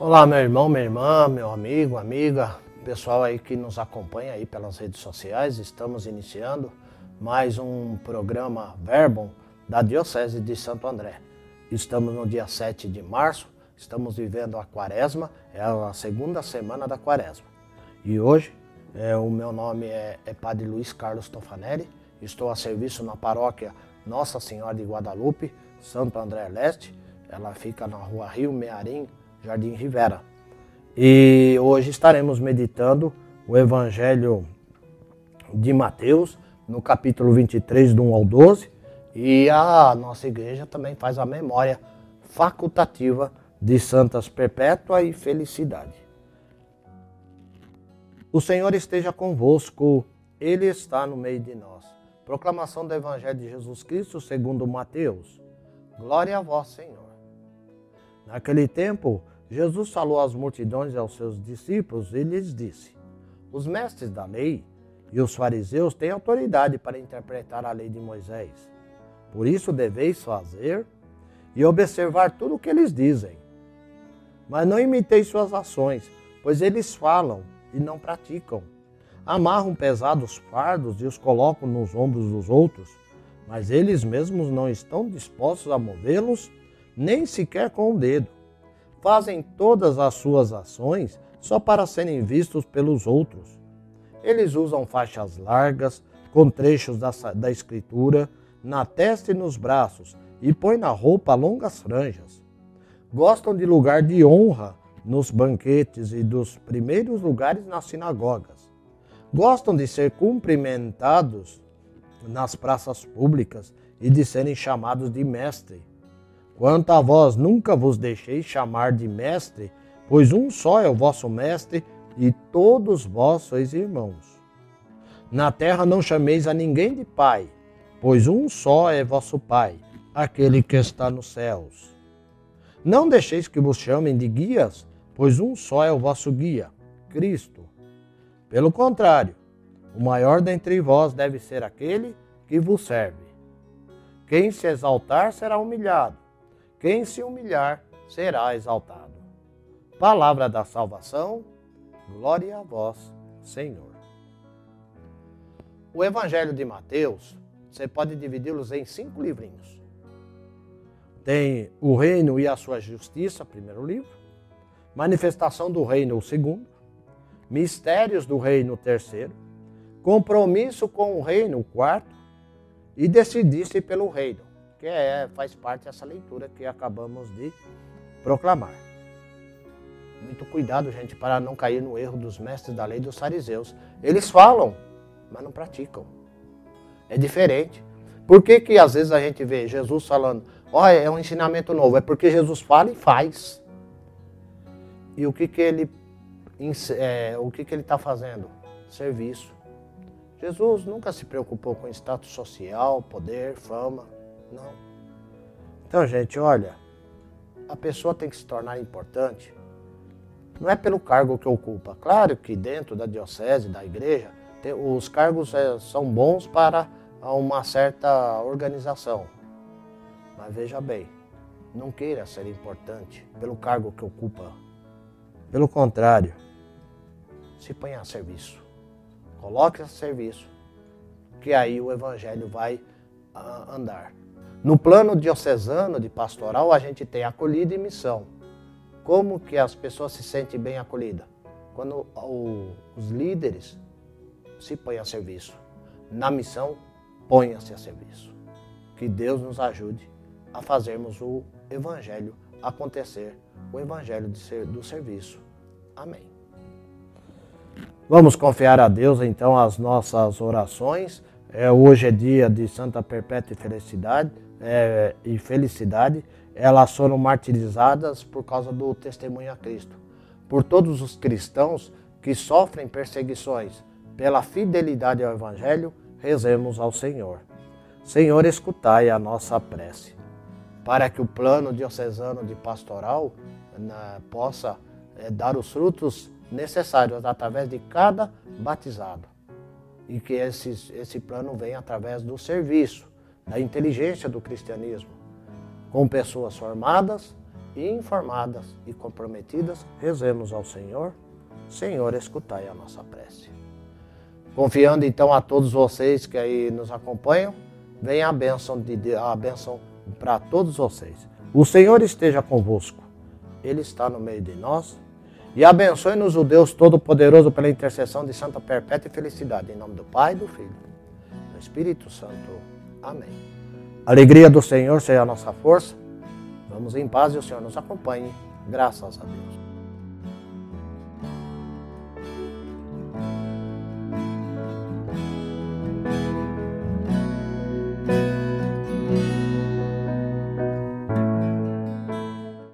Olá, meu irmão, minha irmã, meu amigo, amiga, pessoal aí que nos acompanha aí pelas redes sociais. Estamos iniciando mais um programa Verbum da Diocese de Santo André. Estamos no dia 7 de março, estamos vivendo a quaresma, é a segunda semana da quaresma. E hoje, é, o meu nome é, é Padre Luiz Carlos Tofanelli, estou a serviço na paróquia Nossa Senhora de Guadalupe, Santo André Leste. Ela fica na rua Rio Mearim, Jardim Rivera. E hoje estaremos meditando o Evangelho de Mateus, no capítulo 23, do 1 ao 12, e a nossa igreja também faz a memória facultativa de Santas Perpétua e Felicidade. O Senhor esteja convosco, Ele está no meio de nós. Proclamação do Evangelho de Jesus Cristo segundo Mateus. Glória a vós, Senhor. Naquele tempo, Jesus falou às multidões e aos seus discípulos e lhes disse: Os mestres da lei e os fariseus têm autoridade para interpretar a lei de Moisés. Por isso deveis fazer e observar tudo o que eles dizem. Mas não imiteis suas ações, pois eles falam e não praticam. Amarram pesados fardos e os colocam nos ombros dos outros, mas eles mesmos não estão dispostos a movê-los, nem sequer com o dedo. Fazem todas as suas ações só para serem vistos pelos outros. Eles usam faixas largas, com trechos da, da Escritura, na testa e nos braços, e põem na roupa longas franjas. Gostam de lugar de honra nos banquetes e dos primeiros lugares nas sinagogas. Gostam de ser cumprimentados nas praças públicas e de serem chamados de mestre. Quanto a vós, nunca vos deixei chamar de mestre, pois um só é o vosso mestre e todos vós sois irmãos. Na terra não chameis a ninguém de pai, pois um só é vosso Pai, aquele que está nos céus. Não deixeis que vos chamem de guias, pois um só é o vosso guia, Cristo. Pelo contrário, o maior dentre vós deve ser aquele que vos serve. Quem se exaltar será humilhado, quem se humilhar será exaltado. Palavra da salvação, glória a vós, Senhor. O Evangelho de Mateus, você pode dividi-los em cinco livrinhos. Tem o Reino e a Sua Justiça, primeiro livro. Manifestação do Reino, o segundo. Mistérios do Reino, o terceiro. Compromisso com o Reino, o quarto. E Decidir-se pelo Reino, que é, faz parte dessa leitura que acabamos de proclamar. Muito cuidado, gente, para não cair no erro dos mestres da lei dos fariseus. Eles falam, mas não praticam. É diferente. Por que, que às vezes a gente vê Jesus falando, olha, é um ensinamento novo? É porque Jesus fala e faz. E o que, que ele é, o que, que ele está fazendo? Serviço. Jesus nunca se preocupou com status social, poder, fama. Não. Então, gente, olha, a pessoa tem que se tornar importante. Não é pelo cargo que ocupa. Claro que dentro da diocese, da igreja, os cargos é, são bons para uma certa organização. Mas veja bem, não queira ser importante pelo cargo que ocupa. Pelo contrário, se ponha a serviço. Coloque a serviço, que aí o evangelho vai uh, andar. No plano diocesano de pastoral, a gente tem acolhida e missão. Como que as pessoas se sentem bem acolhidas? Quando o, os líderes se põem a serviço. Na missão, ponha-se a serviço. Que Deus nos ajude a fazermos o Evangelho acontecer, o Evangelho do serviço. Amém. Vamos confiar a Deus então as nossas orações. É, hoje é dia de Santa Perpétua Felicidade, é, e felicidade. Elas foram martirizadas por causa do testemunho a Cristo. Por todos os cristãos que sofrem perseguições pela fidelidade ao Evangelho rezemos ao Senhor. Senhor, escutai a nossa prece, para que o plano diocesano de pastoral né, possa é, dar os frutos necessários através de cada batizado. E que esse, esse plano venha através do serviço, da inteligência do cristianismo, com pessoas formadas e informadas e comprometidas, rezemos ao Senhor. Senhor, escutai a nossa prece. Confiando então a todos vocês que aí nos acompanham, vem a bênção de a bênção para todos vocês. O Senhor esteja convosco. Ele está no meio de nós. E abençoe-nos o Deus Todo-Poderoso pela intercessão de Santa Perpétua e Felicidade. Em nome do Pai, do Filho, do Espírito Santo. Amém. A alegria do Senhor seja a nossa força. Vamos em paz e o Senhor nos acompanhe. Graças a Deus.